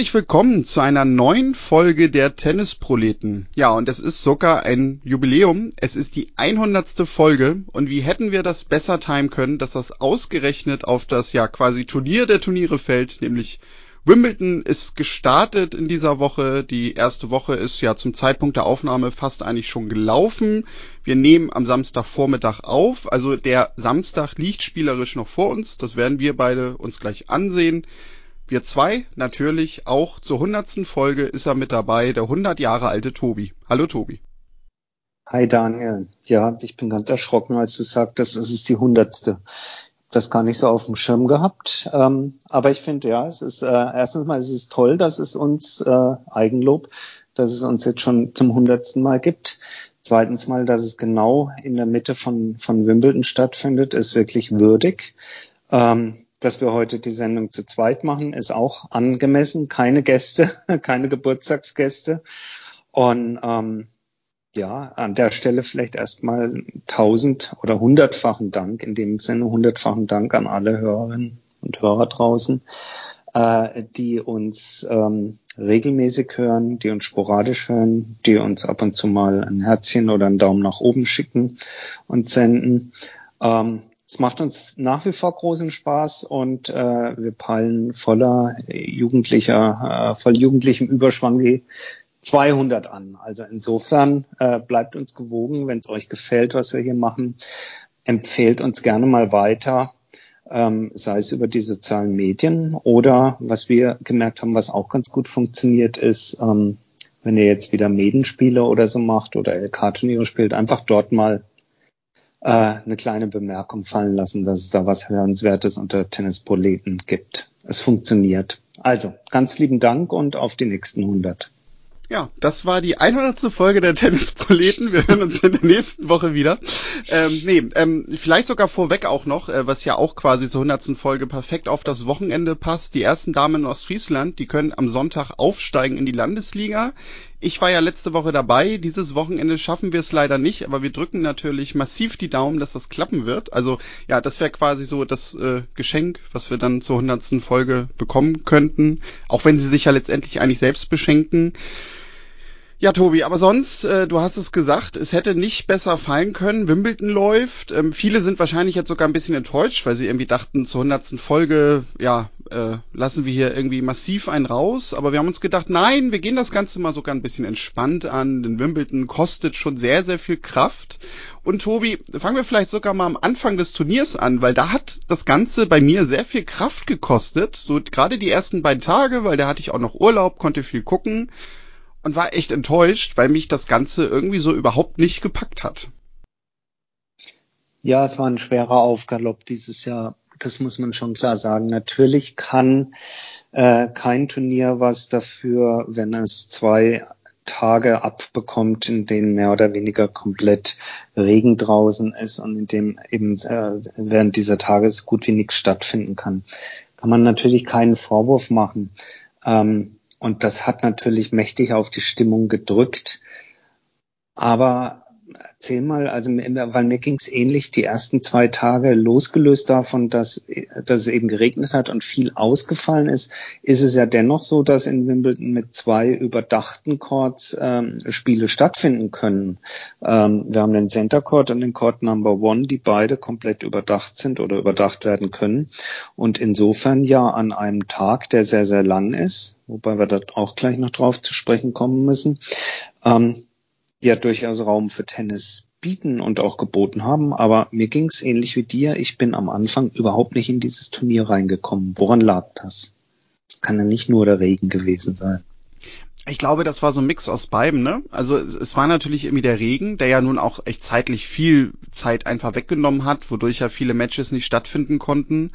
Herzlich willkommen zu einer neuen Folge der Tennisproleten. Ja, und es ist sogar ein Jubiläum. Es ist die 100. Folge und wie hätten wir das besser timen können, dass das ausgerechnet auf das ja quasi Turnier der Turniere fällt, nämlich Wimbledon ist gestartet in dieser Woche. Die erste Woche ist ja zum Zeitpunkt der Aufnahme fast eigentlich schon gelaufen. Wir nehmen am Samstagvormittag auf. Also der Samstag liegt spielerisch noch vor uns. Das werden wir beide uns gleich ansehen. Wir zwei natürlich auch zur hundertsten Folge ist er mit dabei, der 100 Jahre alte Tobi. Hallo Tobi. Hi Daniel. Ja, ich bin ganz erschrocken, als du sagtest, es ist die hundertste. Das gar nicht so auf dem Schirm gehabt. Ähm, aber ich finde, ja, es ist äh, erstens mal es ist toll, dass es uns äh, Eigenlob, dass es uns jetzt schon zum hundertsten Mal gibt. Zweitens mal, dass es genau in der Mitte von, von Wimbledon stattfindet, ist wirklich würdig. Ähm, dass wir heute die Sendung zu zweit machen, ist auch angemessen. Keine Gäste, keine Geburtstagsgäste. Und ähm, ja, an der Stelle vielleicht erstmal tausend oder hundertfachen Dank, in dem Sinne hundertfachen Dank an alle Hörerinnen und Hörer draußen, äh, die uns ähm, regelmäßig hören, die uns sporadisch hören, die uns ab und zu mal ein Herzchen oder einen Daumen nach oben schicken und senden. Ähm, es macht uns nach wie vor großen Spaß und äh, wir peilen voller jugendlicher, äh, voll jugendlichem Überschwang die 200 an. Also insofern äh, bleibt uns gewogen, wenn es euch gefällt, was wir hier machen, empfehlt uns gerne mal weiter, ähm, sei es über die sozialen Medien oder was wir gemerkt haben, was auch ganz gut funktioniert, ist, ähm, wenn ihr jetzt wieder Medenspiele oder so macht oder LK-Turniere spielt, einfach dort mal äh, eine kleine Bemerkung fallen lassen, dass es da was Hörenswertes unter Tennisproleten gibt. Es funktioniert. Also, ganz lieben Dank und auf die nächsten 100. Ja, das war die 100. Folge der Tennisproleten. Wir hören uns in der nächsten Woche wieder. Ähm, nee, ähm, vielleicht sogar vorweg auch noch, äh, was ja auch quasi zur 100. Folge perfekt auf das Wochenende passt. Die ersten Damen in Ostfriesland, die können am Sonntag aufsteigen in die Landesliga. Ich war ja letzte Woche dabei. Dieses Wochenende schaffen wir es leider nicht, aber wir drücken natürlich massiv die Daumen, dass das klappen wird. Also ja, das wäre quasi so das äh, Geschenk, was wir dann zur 100. Folge bekommen könnten. Auch wenn sie sich ja letztendlich eigentlich selbst beschenken. Ja, Tobi, aber sonst, äh, du hast es gesagt, es hätte nicht besser fallen können. Wimbledon läuft. Ähm, viele sind wahrscheinlich jetzt sogar ein bisschen enttäuscht, weil sie irgendwie dachten, zur hundertsten Folge, ja, äh, lassen wir hier irgendwie massiv einen raus. Aber wir haben uns gedacht, nein, wir gehen das Ganze mal sogar ein bisschen entspannt an. Denn Wimbledon kostet schon sehr, sehr viel Kraft. Und Tobi, fangen wir vielleicht sogar mal am Anfang des Turniers an, weil da hat das Ganze bei mir sehr viel Kraft gekostet. So gerade die ersten beiden Tage, weil da hatte ich auch noch Urlaub, konnte viel gucken und war echt enttäuscht, weil mich das Ganze irgendwie so überhaupt nicht gepackt hat. Ja, es war ein schwerer Aufgalopp dieses Jahr. Das muss man schon klar sagen. Natürlich kann äh, kein Turnier was dafür, wenn es zwei Tage abbekommt, in denen mehr oder weniger komplett Regen draußen ist und in dem eben äh, während dieser Tage so gut wie nichts stattfinden kann. Kann man natürlich keinen Vorwurf machen. Ähm, und das hat natürlich mächtig auf die Stimmung gedrückt. Aber erzähl mal, also weil mir ging es ähnlich die ersten zwei Tage, losgelöst davon, dass, dass es eben geregnet hat und viel ausgefallen ist, ist es ja dennoch so, dass in Wimbledon mit zwei überdachten Courts ähm, Spiele stattfinden können. Ähm, wir haben den Center Court und den Court Number One, die beide komplett überdacht sind oder überdacht werden können. Und insofern ja an einem Tag, der sehr, sehr lang ist, wobei wir da auch gleich noch drauf zu sprechen kommen müssen, ähm, ja durchaus Raum für Tennis bieten und auch geboten haben. Aber mir ging es ähnlich wie dir. Ich bin am Anfang überhaupt nicht in dieses Turnier reingekommen. Woran lag das? Es kann ja nicht nur der Regen gewesen sein. Ich glaube, das war so ein Mix aus beiden, ne? Also es war natürlich irgendwie der Regen, der ja nun auch echt zeitlich viel Zeit einfach weggenommen hat, wodurch ja viele Matches nicht stattfinden konnten.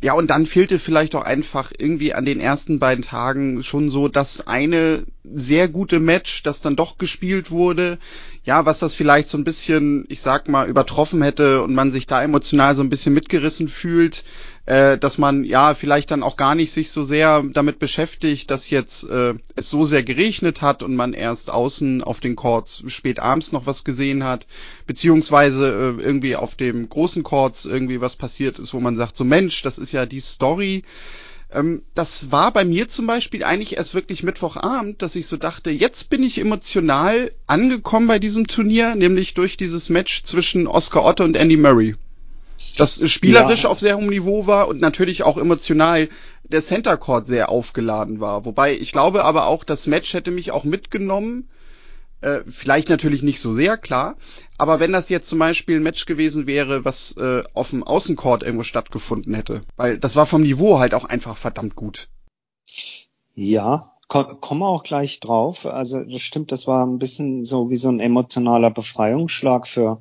Ja, und dann fehlte vielleicht auch einfach irgendwie an den ersten beiden Tagen schon so das eine sehr gute Match, das dann doch gespielt wurde. Ja, was das vielleicht so ein bisschen, ich sag mal, übertroffen hätte und man sich da emotional so ein bisschen mitgerissen fühlt äh, dass man ja vielleicht dann auch gar nicht sich so sehr damit beschäftigt, dass jetzt äh, es so sehr geregnet hat und man erst außen auf den Courts spät abends noch was gesehen hat, beziehungsweise äh, irgendwie auf dem großen Courts irgendwie was passiert ist, wo man sagt, so Mensch, das ist ja die Story. Ähm, das war bei mir zum Beispiel eigentlich erst wirklich Mittwochabend, dass ich so dachte, jetzt bin ich emotional angekommen bei diesem Turnier, nämlich durch dieses Match zwischen Oscar Otto und Andy Murray. Das spielerisch ja. auf sehr hohem Niveau war und natürlich auch emotional der Center Court sehr aufgeladen war. Wobei ich glaube aber auch, das Match hätte mich auch mitgenommen, äh, vielleicht natürlich nicht so sehr, klar. Aber wenn das jetzt zum Beispiel ein Match gewesen wäre, was äh, auf dem Außencourt irgendwo stattgefunden hätte, weil das war vom Niveau halt auch einfach verdammt gut. Ja, kommen wir auch gleich drauf. Also das stimmt, das war ein bisschen so wie so ein emotionaler Befreiungsschlag für,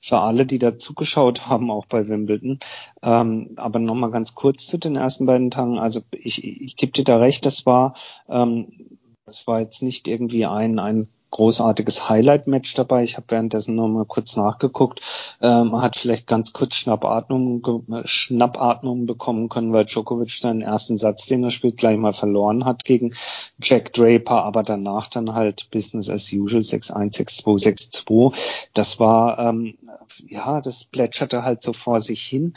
für alle, die da zugeschaut haben, auch bei Wimbledon. Ähm, aber nochmal ganz kurz zu den ersten beiden Tagen. Also ich, ich gebe dir da recht, das war, ähm, das war jetzt nicht irgendwie ein, ein großartiges Highlight-Match dabei. Ich habe währenddessen noch mal kurz nachgeguckt. Ähm, hat vielleicht ganz kurz Schnappatmung, Schnappatmung bekommen können, weil Djokovic seinen ersten Satz, den er spielt, gleich mal verloren hat gegen Jack Draper, aber danach dann halt Business as usual 6-1, 6-2, 6-2. Das war, ähm, ja, das plätscherte halt so vor sich hin.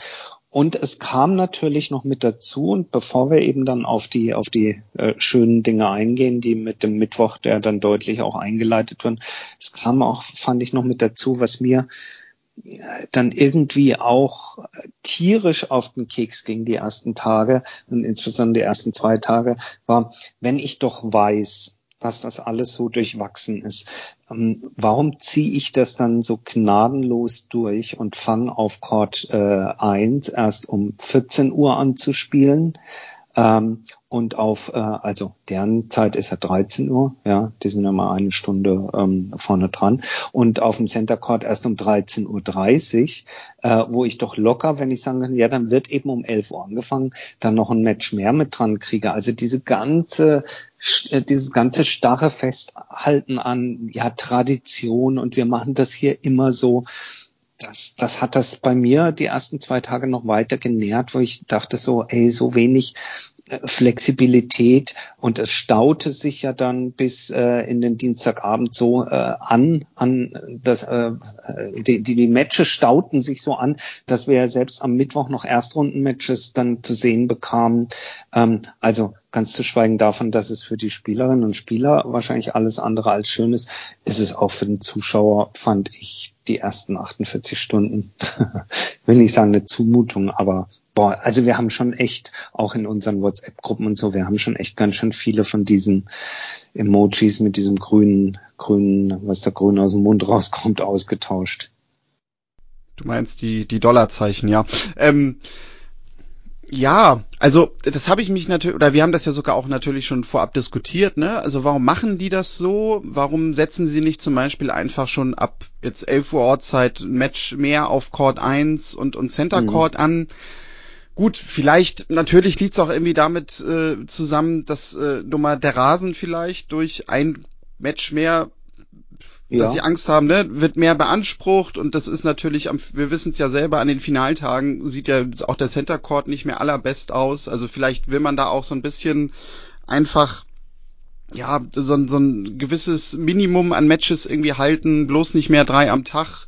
Und es kam natürlich noch mit dazu, und bevor wir eben dann auf die, auf die äh, schönen Dinge eingehen, die mit dem Mittwoch, der dann deutlich auch eingeleitet wurden, es kam auch, fand ich noch mit dazu, was mir äh, dann irgendwie auch tierisch auf den Keks ging die ersten Tage und insbesondere die ersten zwei Tage, war, wenn ich doch weiß, was das alles so durchwachsen ist. Ähm, warum ziehe ich das dann so gnadenlos durch und fange auf Chord äh, 1 erst um 14 Uhr an zu spielen? Ähm, und auf, äh, also deren Zeit ist ja 13 Uhr, ja, die sind ja mal eine Stunde ähm, vorne dran. Und auf dem Center Court erst um 13.30 Uhr, äh, wo ich doch locker, wenn ich sagen kann, ja, dann wird eben um 11 Uhr angefangen, dann noch ein Match mehr mit dran kriege. Also diese ganze äh, dieses ganze starre Festhalten an ja Tradition und wir machen das hier immer so das, das hat das bei mir die ersten zwei Tage noch weiter genährt, wo ich dachte so, ey, so wenig Flexibilität und es staute sich ja dann bis äh, in den Dienstagabend so äh, an, an das, äh, die, die, die Matches stauten sich so an, dass wir ja selbst am Mittwoch noch Erstrundenmatches dann zu sehen bekamen. Ähm, also ganz zu schweigen davon, dass es für die Spielerinnen und Spieler wahrscheinlich alles andere als schön ist, ist es auch für den Zuschauer, fand ich, die ersten 48 Stunden, ich will nicht sagen eine Zumutung, aber boah, also wir haben schon echt, auch in unseren WhatsApp-Gruppen und so, wir haben schon echt ganz schön viele von diesen Emojis mit diesem grünen, grünen, was da grün aus dem Mund rauskommt, ausgetauscht. Du meinst die, die Dollarzeichen, ja. Ähm, ja, also das habe ich mich natürlich, oder wir haben das ja sogar auch natürlich schon vorab diskutiert, ne? Also warum machen die das so? Warum setzen sie nicht zum Beispiel einfach schon ab jetzt 11 Uhr Ortszeit ein Match mehr auf Court 1 und, und Center mhm. Court mhm. an? Gut, vielleicht, natürlich liegt es auch irgendwie damit äh, zusammen, dass äh, mal der Rasen vielleicht durch ein Match mehr ja. dass sie Angst haben, ne, wird mehr beansprucht und das ist natürlich, am, wir wissen es ja selber, an den Finaltagen sieht ja auch der Center Court nicht mehr allerbest aus. Also vielleicht will man da auch so ein bisschen einfach ja, so, so ein gewisses Minimum an Matches irgendwie halten, bloß nicht mehr drei am Tag.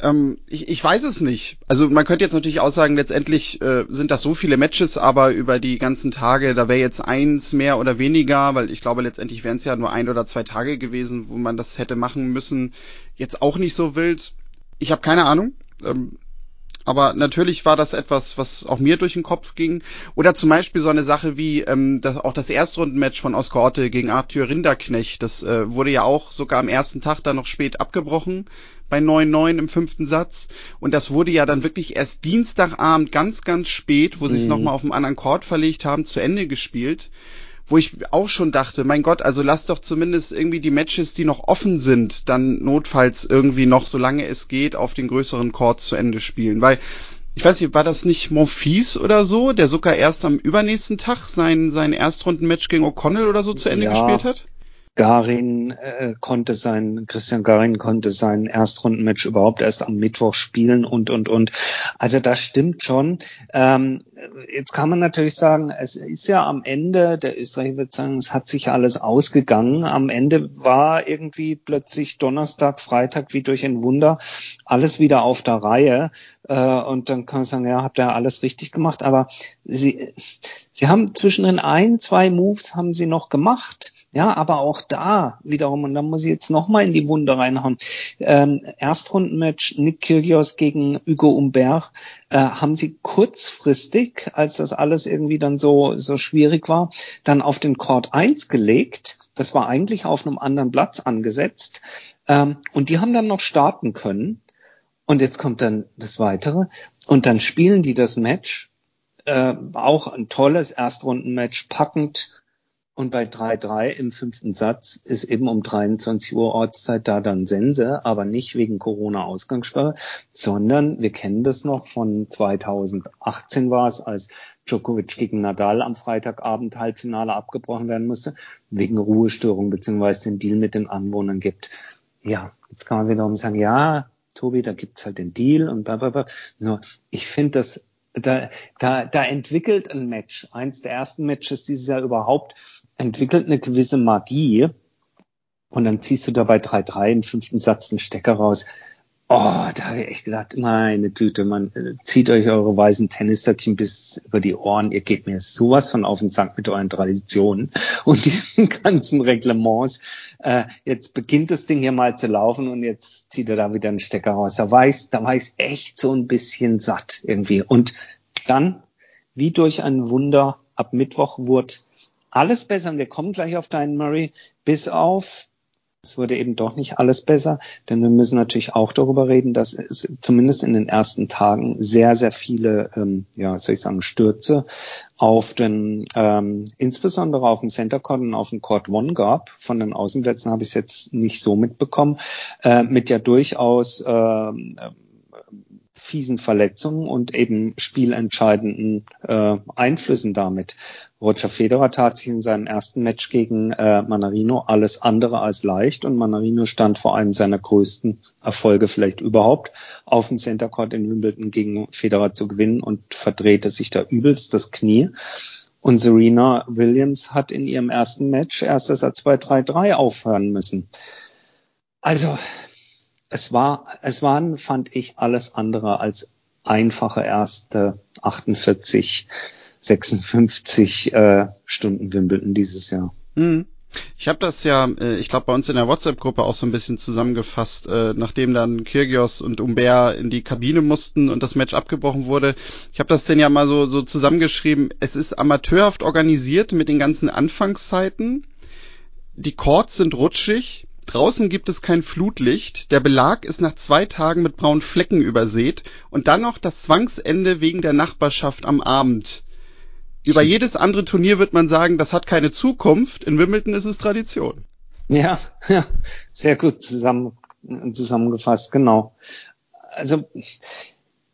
Ähm, ich, ich weiß es nicht. Also man könnte jetzt natürlich auch sagen, letztendlich äh, sind das so viele Matches, aber über die ganzen Tage, da wäre jetzt eins mehr oder weniger, weil ich glaube, letztendlich wären es ja nur ein oder zwei Tage gewesen, wo man das hätte machen müssen. Jetzt auch nicht so wild. Ich habe keine Ahnung. Ähm, aber natürlich war das etwas, was auch mir durch den Kopf ging. Oder zum Beispiel so eine Sache wie ähm, das, auch das Erstrundenmatch von Oscar Otte gegen Arthur Rinderknecht. Das äh, wurde ja auch sogar am ersten Tag dann noch spät abgebrochen bei 9-9 im fünften Satz. Und das wurde ja dann wirklich erst Dienstagabend ganz, ganz spät, wo sie es mhm. nochmal auf einem anderen Chord verlegt haben, zu Ende gespielt wo ich auch schon dachte, mein Gott, also lass doch zumindest irgendwie die Matches, die noch offen sind, dann notfalls irgendwie noch, solange es geht, auf den größeren Chords zu Ende spielen. Weil, ich weiß nicht, war das nicht Monfils oder so, der sogar erst am übernächsten Tag sein, sein Erstrundenmatch gegen O'Connell oder so zu Ende ja. gespielt hat? Garin äh, konnte sein, Christian Garin konnte sein Erstrundenmatch überhaupt erst am Mittwoch spielen und, und, und. Also das stimmt schon. Ähm, jetzt kann man natürlich sagen, es ist ja am Ende, der Österreicher wird sagen, es hat sich alles ausgegangen. Am Ende war irgendwie plötzlich Donnerstag, Freitag wie durch ein Wunder alles wieder auf der Reihe. Äh, und dann kann man sagen, ja, habt ihr alles richtig gemacht. Aber sie, sie haben zwischen den ein, zwei Moves haben sie noch gemacht ja, aber auch da wiederum, und da muss ich jetzt nochmal in die Wunde reinhauen. Ähm, Erstrundenmatch Nick Kyrgios gegen Hugo Humbert äh, haben sie kurzfristig, als das alles irgendwie dann so, so schwierig war, dann auf den Court 1 gelegt. Das war eigentlich auf einem anderen Platz angesetzt. Ähm, und die haben dann noch starten können. Und jetzt kommt dann das Weitere. Und dann spielen die das Match. Äh, auch ein tolles Erstrundenmatch, packend, und bei 3-3 im fünften Satz ist eben um 23 Uhr Ortszeit da dann Sense, aber nicht wegen Corona-Ausgangssperre, sondern wir kennen das noch von 2018 war es, als Djokovic gegen Nadal am Freitagabend Halbfinale abgebrochen werden musste, wegen Ruhestörung beziehungsweise den Deal mit den Anwohnern gibt. Ja, jetzt kann man wiederum sagen, ja, Tobi, da gibt's halt den Deal und bla bla bla. Nur, ich finde das da, da, da entwickelt ein Match, eins der ersten Matches dieses Jahr überhaupt, entwickelt eine gewisse Magie und dann ziehst du dabei 3-3 im fünften Satz einen Stecker raus. Oh, da habe ich echt gedacht, meine Güte, man äh, zieht euch eure weißen Tennissöckchen bis über die Ohren. Ihr gebt mir sowas von auf den Sack mit euren Traditionen und diesen ganzen Reglements. Äh, jetzt beginnt das Ding hier mal zu laufen und jetzt zieht er da wieder einen Stecker raus. Da weiß, da weiß echt so ein bisschen satt irgendwie. Und dann, wie durch ein Wunder, ab Mittwoch wurde alles besser. Und wir kommen gleich auf deinen Murray, bis auf, es wurde eben doch nicht alles besser, denn wir müssen natürlich auch darüber reden, dass es zumindest in den ersten Tagen sehr, sehr viele, ähm, ja, soll ich sagen, Stürze auf den, ähm, insbesondere auf dem Center Court und auf dem Court One gab. Von den Außenplätzen habe ich es jetzt nicht so mitbekommen, äh, mit ja durchaus äh, fiesen Verletzungen und eben spielentscheidenden äh, Einflüssen damit. Roger Federer tat sich in seinem ersten Match gegen äh, Manarino alles andere als leicht und Manarino stand vor einem seiner größten Erfolge vielleicht überhaupt auf dem Center Court in Wimbledon gegen Federer zu gewinnen und verdrehte sich da übelst das Knie. Und Serena Williams hat in ihrem ersten Match erst das Satz bei 3-3 aufhören müssen. Also es war, es waren, fand ich, alles andere als einfache erste 48, 56 äh, Stunden Wimbledon dieses Jahr. Hm. Ich habe das ja, äh, ich glaube, bei uns in der WhatsApp-Gruppe auch so ein bisschen zusammengefasst, äh, nachdem dann Kyrgios und Umbert in die Kabine mussten und das Match abgebrochen wurde. Ich habe das denn ja mal so, so zusammengeschrieben. Es ist amateurhaft organisiert mit den ganzen Anfangszeiten. Die Chords sind rutschig. Draußen gibt es kein Flutlicht, der Belag ist nach zwei Tagen mit braunen Flecken übersät und dann noch das Zwangsende wegen der Nachbarschaft am Abend. Über jedes andere Turnier wird man sagen, das hat keine Zukunft. In Wimbledon ist es Tradition. Ja, ja sehr gut zusammen, zusammengefasst, genau. Also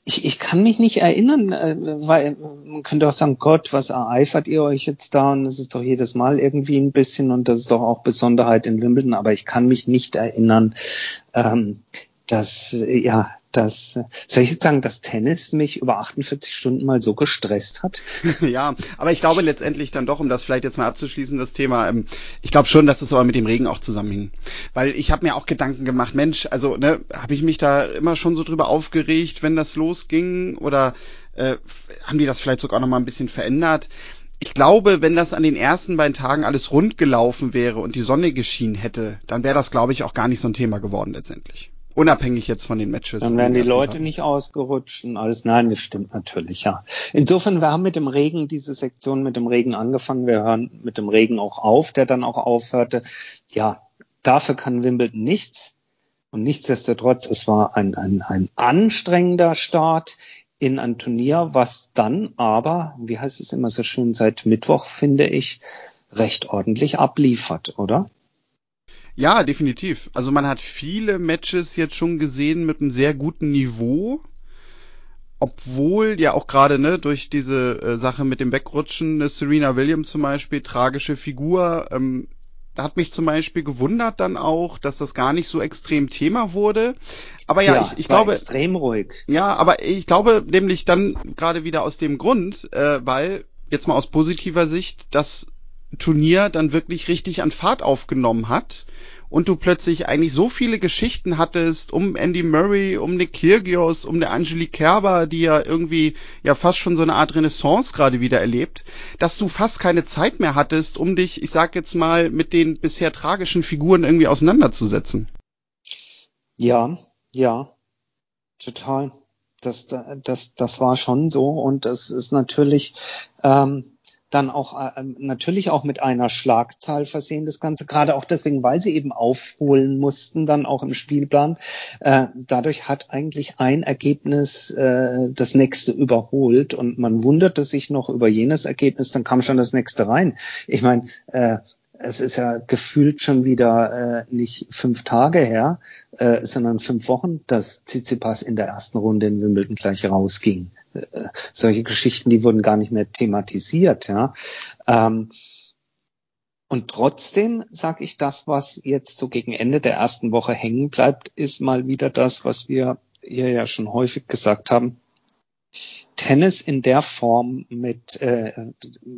ich, ich kann mich nicht erinnern, äh, weil man könnte auch sagen, Gott, was ereifert ihr euch jetzt da? Und das ist doch jedes Mal irgendwie ein bisschen und das ist doch auch Besonderheit in Wimbledon, aber ich kann mich nicht erinnern, ähm, dass ja dass, soll ich jetzt sagen, dass Tennis mich über 48 Stunden mal so gestresst hat? ja, aber ich glaube letztendlich dann doch, um das vielleicht jetzt mal abzuschließen, das Thema, ähm, ich glaube schon, dass das aber mit dem Regen auch zusammenhing. Weil ich habe mir auch Gedanken gemacht, Mensch, also ne, habe ich mich da immer schon so drüber aufgeregt, wenn das losging? Oder äh, haben die das vielleicht sogar noch mal ein bisschen verändert? ich glaube, wenn das an den ersten beiden Tagen alles rund gelaufen wäre und die Sonne geschienen hätte, dann wäre das, glaube ich, auch gar nicht so ein Thema geworden letztendlich. Unabhängig jetzt von den Matches. Dann wären die Leute Tagen. nicht ausgerutscht und alles. Nein, das stimmt natürlich, ja. Insofern, wir haben mit dem Regen diese Sektion mit dem Regen angefangen. Wir hören mit dem Regen auch auf, der dann auch aufhörte. Ja, dafür kann Wimbledon nichts. Und nichtsdestotrotz, es war ein, ein, ein anstrengender Start in ein Turnier, was dann aber, wie heißt es immer so schön, seit Mittwoch, finde ich, recht ordentlich abliefert, oder? Ja, definitiv. Also man hat viele Matches jetzt schon gesehen mit einem sehr guten Niveau. Obwohl ja auch gerade ne, durch diese äh, Sache mit dem Wegrutschen, ne, Serena Williams zum Beispiel, tragische Figur, ähm, hat mich zum Beispiel gewundert dann auch, dass das gar nicht so extrem Thema wurde. Aber ja, ja ich, ich glaube. extrem ruhig. Ja, aber ich glaube nämlich dann gerade wieder aus dem Grund, äh, weil jetzt mal aus positiver Sicht das Turnier dann wirklich richtig an Fahrt aufgenommen hat und du plötzlich eigentlich so viele Geschichten hattest um Andy Murray, um Nick Kyrgios, um der Angelique Kerber, die ja irgendwie ja fast schon so eine Art Renaissance gerade wieder erlebt, dass du fast keine Zeit mehr hattest, um dich, ich sag jetzt mal, mit den bisher tragischen Figuren irgendwie auseinanderzusetzen. Ja, ja, total. Das, das, das war schon so und es ist natürlich, ähm, dann auch äh, ähm, natürlich auch mit einer Schlagzahl versehen, das Ganze, gerade auch deswegen, weil sie eben aufholen mussten, dann auch im Spielplan. Äh, dadurch hat eigentlich ein Ergebnis äh, das nächste überholt und man wunderte sich noch über jenes Ergebnis, dann kam schon das nächste rein. Ich meine, äh, es ist ja gefühlt schon wieder äh, nicht fünf Tage her, äh, sondern fünf Wochen, dass Tsitsipas in der ersten Runde in Wimbledon gleich rausging. Äh, solche Geschichten, die wurden gar nicht mehr thematisiert. Ja. Ähm, und trotzdem sage ich, das, was jetzt so gegen Ende der ersten Woche hängen bleibt, ist mal wieder das, was wir hier ja schon häufig gesagt haben. Tennis in der Form mit, äh,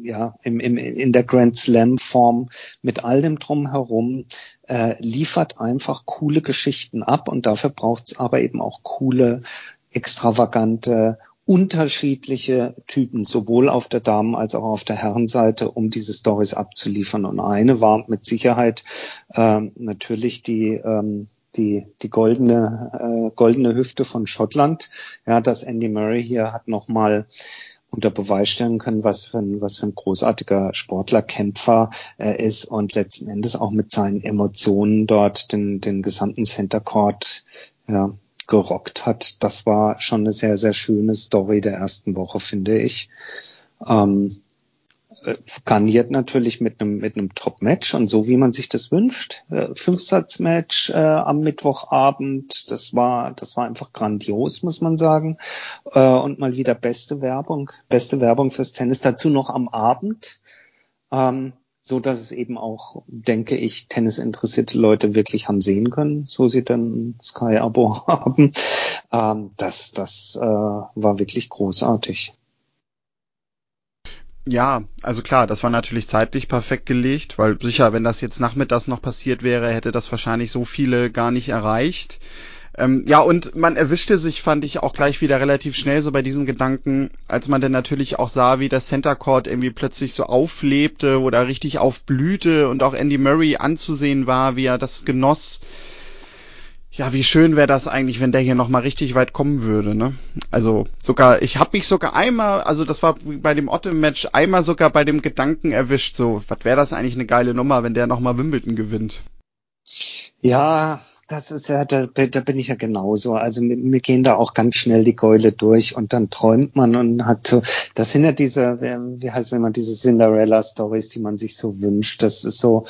ja, im, im, in der Grand Slam Form mit all dem drumherum äh, liefert einfach coole Geschichten ab und dafür braucht es aber eben auch coole, extravagante, unterschiedliche Typen, sowohl auf der Damen- als auch auf der Herrenseite, um diese Stories abzuliefern. Und eine war mit Sicherheit ähm, natürlich die ähm, die, die goldene, äh, goldene Hüfte von Schottland. Ja, dass Andy Murray hier hat nochmal unter Beweis stellen können, was für ein, was für ein großartiger Sportler, Kämpfer er ist und letzten Endes auch mit seinen Emotionen dort den, den gesamten Center Court ja, gerockt hat. Das war schon eine sehr, sehr schöne Story der ersten Woche, finde ich. Ähm, äh, garniert natürlich mit einem mit einem Top-Match und so wie man sich das wünscht. Äh, Fünfsatz-Match äh, am Mittwochabend, das war das war einfach grandios, muss man sagen. Äh, und mal wieder beste Werbung, beste Werbung fürs Tennis. Dazu noch am Abend. Ähm, so dass es eben auch, denke ich, tennisinteressierte Leute wirklich haben sehen können, so sie dann Sky-Abo haben. Ähm, das das äh, war wirklich großartig. Ja, also klar, das war natürlich zeitlich perfekt gelegt, weil sicher, wenn das jetzt nachmittags noch passiert wäre, hätte das wahrscheinlich so viele gar nicht erreicht. Ähm, ja, und man erwischte sich, fand ich, auch gleich wieder relativ schnell so bei diesen Gedanken, als man dann natürlich auch sah, wie das Center Court irgendwie plötzlich so auflebte oder richtig aufblühte und auch Andy Murray anzusehen war, wie er das genoss ja, wie schön wäre das eigentlich, wenn der hier nochmal richtig weit kommen würde, ne? Also sogar, ich habe mich sogar einmal, also das war bei dem Otto-Match, einmal sogar bei dem Gedanken erwischt, so, was wäre das eigentlich eine geile Nummer, wenn der nochmal Wimbledon gewinnt? Ja, das ist ja, da, da bin ich ja genauso. Also mir, gehen da auch ganz schnell die Keule durch und dann träumt man und hat so, das sind ja diese, wie heißt es immer, diese Cinderella-Stories, die man sich so wünscht. Das ist so,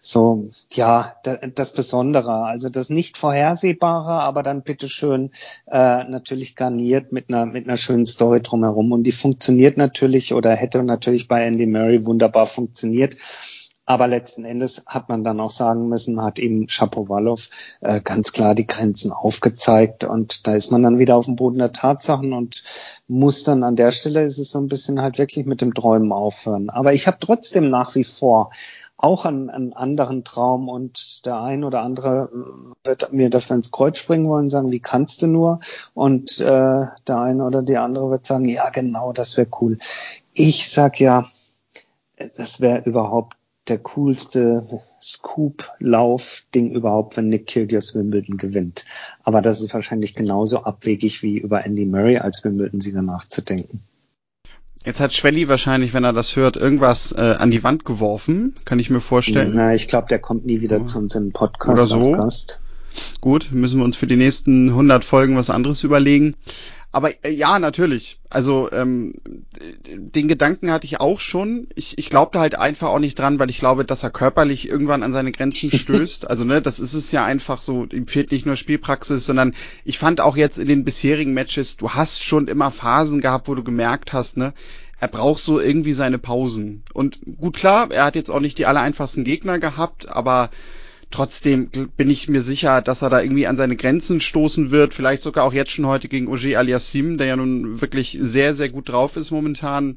so, ja, das Besondere, also das nicht vorhersehbare, aber dann bitteschön äh, natürlich garniert mit einer, mit einer schönen Story drumherum. Und die funktioniert natürlich oder hätte natürlich bei Andy Murray wunderbar funktioniert. Aber letzten Endes hat man dann auch sagen müssen, hat eben Shapovalov äh, ganz klar die Grenzen aufgezeigt und da ist man dann wieder auf dem Boden der Tatsachen und muss dann an der Stelle ist es so ein bisschen halt wirklich mit dem Träumen aufhören. Aber ich habe trotzdem nach wie vor auch einen, einen anderen Traum und der ein oder andere wird mir dafür ins Kreuz springen wollen, sagen, wie kannst du nur? Und äh, der eine oder die andere wird sagen, ja genau, das wäre cool. Ich sag ja, das wäre überhaupt der coolste Scoop-Lauf-Ding überhaupt, wenn Nick Kyrgios Wimbledon gewinnt. Aber das ist wahrscheinlich genauso abwegig wie über Andy Murray als Wimbledon-Sieger nachzudenken. Jetzt hat Schwelly wahrscheinlich, wenn er das hört, irgendwas äh, an die Wand geworfen, kann ich mir vorstellen. Na, ich glaube, der kommt nie wieder oh. zu uns im Podcast Oder so. Gut, müssen wir uns für die nächsten 100 Folgen was anderes überlegen. Aber äh, ja, natürlich. Also ähm, den Gedanken hatte ich auch schon. Ich, ich glaubte halt einfach auch nicht dran, weil ich glaube, dass er körperlich irgendwann an seine Grenzen stößt. Also ne, das ist es ja einfach so. Ihm fehlt nicht nur Spielpraxis, sondern ich fand auch jetzt in den bisherigen Matches, du hast schon immer Phasen gehabt, wo du gemerkt hast, ne, er braucht so irgendwie seine Pausen. Und gut klar, er hat jetzt auch nicht die allereinfachsten Gegner gehabt, aber trotzdem bin ich mir sicher, dass er da irgendwie an seine Grenzen stoßen wird. Vielleicht sogar auch jetzt schon heute gegen Ogier Aliassim, der ja nun wirklich sehr, sehr gut drauf ist momentan.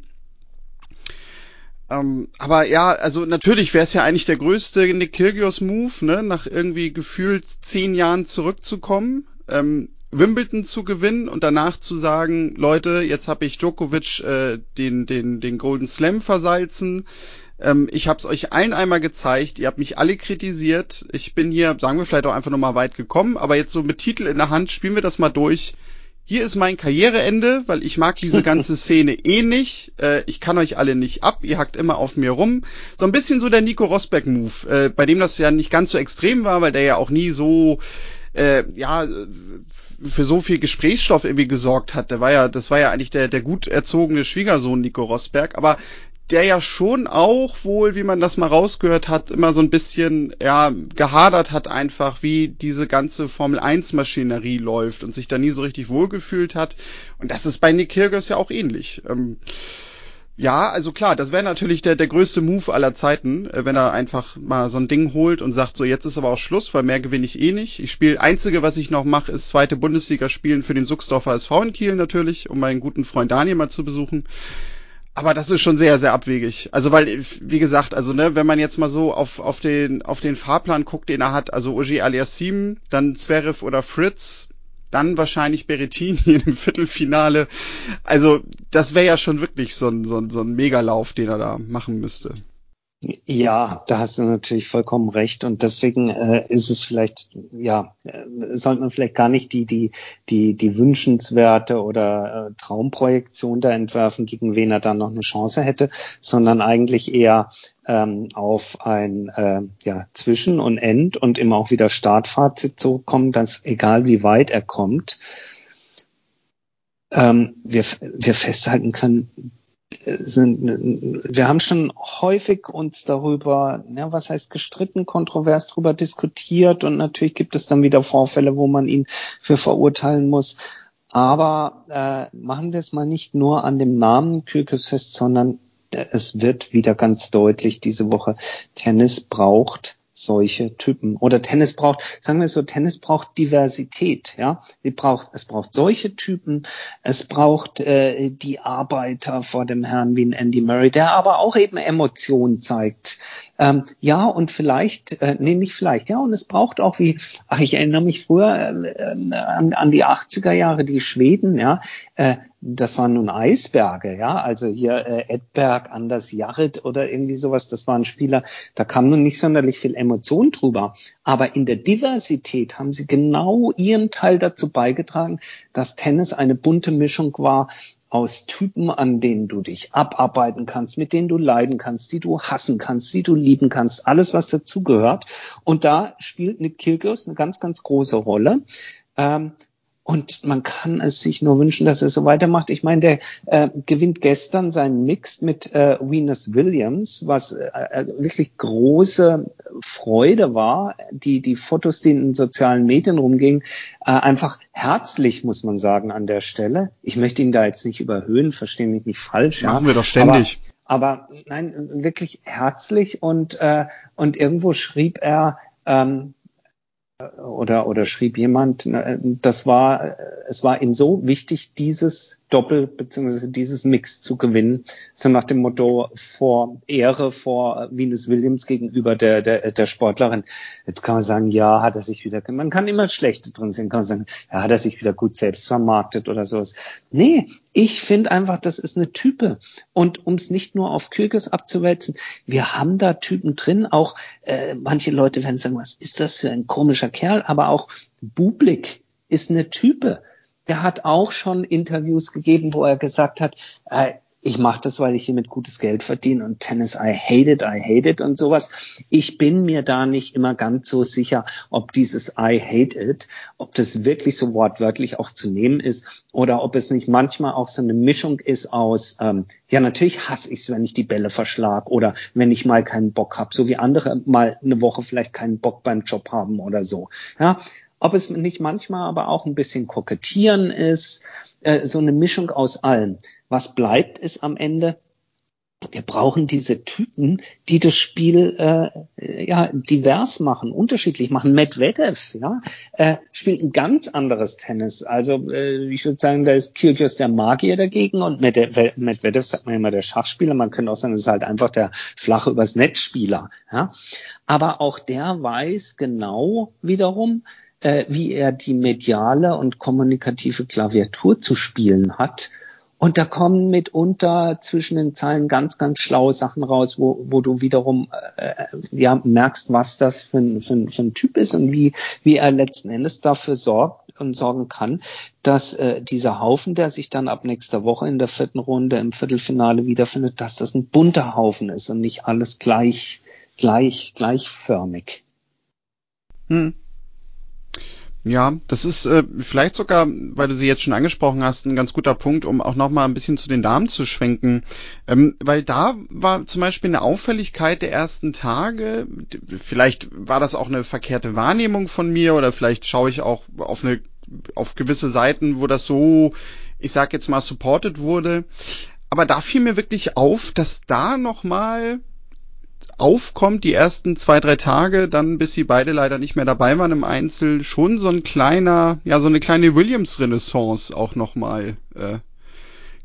Ähm, aber ja, also natürlich wäre es ja eigentlich der größte Nick Kyrgios Move, ne, nach irgendwie gefühlt zehn Jahren zurückzukommen. Ähm, Wimbledon zu gewinnen und danach zu sagen, Leute, jetzt habe ich Djokovic äh, den, den, den Golden Slam versalzen. Ähm, ich habe es euch allen einmal gezeigt, ihr habt mich alle kritisiert. Ich bin hier, sagen wir vielleicht auch einfach nochmal weit gekommen, aber jetzt so mit Titel in der Hand spielen wir das mal durch. Hier ist mein Karriereende, weil ich mag diese ganze Szene eh nicht. Äh, ich kann euch alle nicht ab, ihr hackt immer auf mir rum. So ein bisschen so der Nico Rosberg-Move, äh, bei dem das ja nicht ganz so extrem war, weil der ja auch nie so äh, ja für so viel Gesprächsstoff irgendwie gesorgt hat. Der war ja, das war ja eigentlich der, der gut erzogene Schwiegersohn Nico Rosberg, aber der ja schon auch wohl, wie man das mal rausgehört hat, immer so ein bisschen ja gehadert hat einfach, wie diese ganze Formel 1 Maschinerie läuft und sich da nie so richtig wohlgefühlt hat. Und das ist bei Nick Kyrgios ja auch ähnlich. Ähm, ja, also klar, das wäre natürlich der, der größte Move aller Zeiten, äh, wenn er einfach mal so ein Ding holt und sagt, so jetzt ist aber auch Schluss, weil mehr gewinne ich eh nicht. Ich spiele, einzige, was ich noch mache, ist zweite Bundesliga spielen für den Suchsdorfer SV in Kiel natürlich, um meinen guten Freund Daniel mal zu besuchen. Aber das ist schon sehr, sehr abwegig. Also weil, wie gesagt, also ne, wenn man jetzt mal so auf, auf den auf den Fahrplan guckt, den er hat, also Oji Aliassim, dann Zverev oder Fritz, dann wahrscheinlich Berettini im Viertelfinale. Also das wäre ja schon wirklich so ein, so, ein, so ein Megalauf, den er da machen müsste. Ja, da hast du natürlich vollkommen recht und deswegen äh, ist es vielleicht, ja, äh, sollte man vielleicht gar nicht die die die die wünschenswerte oder äh, Traumprojektion da entwerfen, gegen wen er dann noch eine Chance hätte, sondern eigentlich eher ähm, auf ein äh, ja, Zwischen- und End und immer auch wieder Startfazit zurückkommen, dass egal wie weit er kommt, ähm, wir, wir festhalten können, sind, wir haben schon häufig uns darüber, ja, was heißt gestritten, kontrovers darüber diskutiert und natürlich gibt es dann wieder Vorfälle, wo man ihn für verurteilen muss. Aber äh, machen wir es mal nicht nur an dem Namen Kyrkis fest, sondern es wird wieder ganz deutlich diese Woche, Tennis braucht solche Typen. Oder Tennis braucht, sagen wir so, Tennis braucht Diversität, ja. Es braucht, es braucht solche Typen, es braucht äh, die Arbeiter vor dem Herrn wie ein Andy Murray, der aber auch eben Emotionen zeigt. Ähm, ja, und vielleicht, äh, nee, nicht vielleicht, ja, und es braucht auch wie, ach, ich erinnere mich früher äh, an, an die 80er Jahre, die Schweden, ja, äh, das waren nun Eisberge, ja, also hier äh, Edberg, Anders Jarret oder irgendwie sowas, das waren Spieler, da kam nun nicht sonderlich viel Emotion drüber, aber in der Diversität haben sie genau ihren Teil dazu beigetragen, dass Tennis eine bunte Mischung war aus Typen, an denen du dich abarbeiten kannst, mit denen du leiden kannst, die du hassen kannst, die du lieben kannst, alles, was dazugehört. Und da spielt Nick Kyrgios eine ganz, ganz große Rolle. Ähm, und man kann es sich nur wünschen, dass er so weitermacht. Ich meine, der äh, gewinnt gestern seinen Mix mit äh, Venus Williams, was äh, äh, wirklich große Freude war. Die, die Fotos, die in den sozialen Medien rumgingen, äh, einfach herzlich, muss man sagen, an der Stelle. Ich möchte ihn da jetzt nicht überhöhen, verstehe mich nicht falsch. Machen ja. wir doch ständig. Aber, aber nein, wirklich herzlich und, äh, und irgendwo schrieb er, ähm, oder, oder schrieb jemand, das war, es war ihm so wichtig, dieses Doppel beziehungsweise dieses Mix zu gewinnen, so nach dem Motto vor Ehre vor Venus Williams gegenüber der, der, der Sportlerin. Jetzt kann man sagen, ja, hat er sich wieder, man kann immer Schlechte drin sehen, kann man sagen, ja, hat er sich wieder gut selbst vermarktet oder sowas. Nee, ich finde einfach, das ist eine Type. Und um es nicht nur auf Kyrgios abzuwälzen, wir haben da Typen drin, auch äh, manche Leute werden sagen, was ist das für ein komischer Kerl, aber auch Bublik ist eine Type der hat auch schon Interviews gegeben, wo er gesagt hat, äh, ich mache das, weil ich hiermit gutes Geld verdiene und Tennis, I hate it, I hate it und sowas. Ich bin mir da nicht immer ganz so sicher, ob dieses I hate it, ob das wirklich so wortwörtlich auch zu nehmen ist oder ob es nicht manchmal auch so eine Mischung ist aus, ähm, ja natürlich hasse ich es, wenn ich die Bälle verschlag oder wenn ich mal keinen Bock habe, so wie andere mal eine Woche vielleicht keinen Bock beim Job haben oder so. Ja, ob es nicht manchmal aber auch ein bisschen kokettieren ist, äh, so eine Mischung aus allem. Was bleibt, ist am Ende, wir brauchen diese Typen, die das Spiel äh, ja divers machen, unterschiedlich machen. Medvedev ja, äh, spielt ein ganz anderes Tennis. Also äh, ich würde sagen, da ist Kyrgios der Magier dagegen und Medvedev sagt man immer der Schachspieler. Man könnte auch sagen, das ist halt einfach der flache übers Netzspieler. Ja. Aber auch der weiß genau wiederum, äh, wie er die mediale und kommunikative Klaviatur zu spielen hat und da kommen mitunter zwischen den Zeilen ganz, ganz schlaue Sachen raus, wo, wo du wiederum äh, ja, merkst, was das für ein, für, ein, für ein Typ ist und wie, wie er letzten Endes dafür sorgt und sorgen kann, dass äh, dieser Haufen, der sich dann ab nächster Woche in der vierten Runde im Viertelfinale wiederfindet, dass das ein bunter Haufen ist und nicht alles gleich, gleich, gleichförmig. Hm. Ja, das ist äh, vielleicht sogar, weil du sie jetzt schon angesprochen hast, ein ganz guter Punkt, um auch nochmal ein bisschen zu den Damen zu schwenken. Ähm, weil da war zum Beispiel eine Auffälligkeit der ersten Tage, vielleicht war das auch eine verkehrte Wahrnehmung von mir oder vielleicht schaue ich auch auf eine auf gewisse Seiten, wo das so, ich sag jetzt mal, supported wurde. Aber da fiel mir wirklich auf, dass da nochmal aufkommt, die ersten zwei, drei Tage, dann bis sie beide leider nicht mehr dabei waren im Einzel, schon so ein kleiner, ja, so eine kleine Williams-Renaissance auch nochmal äh,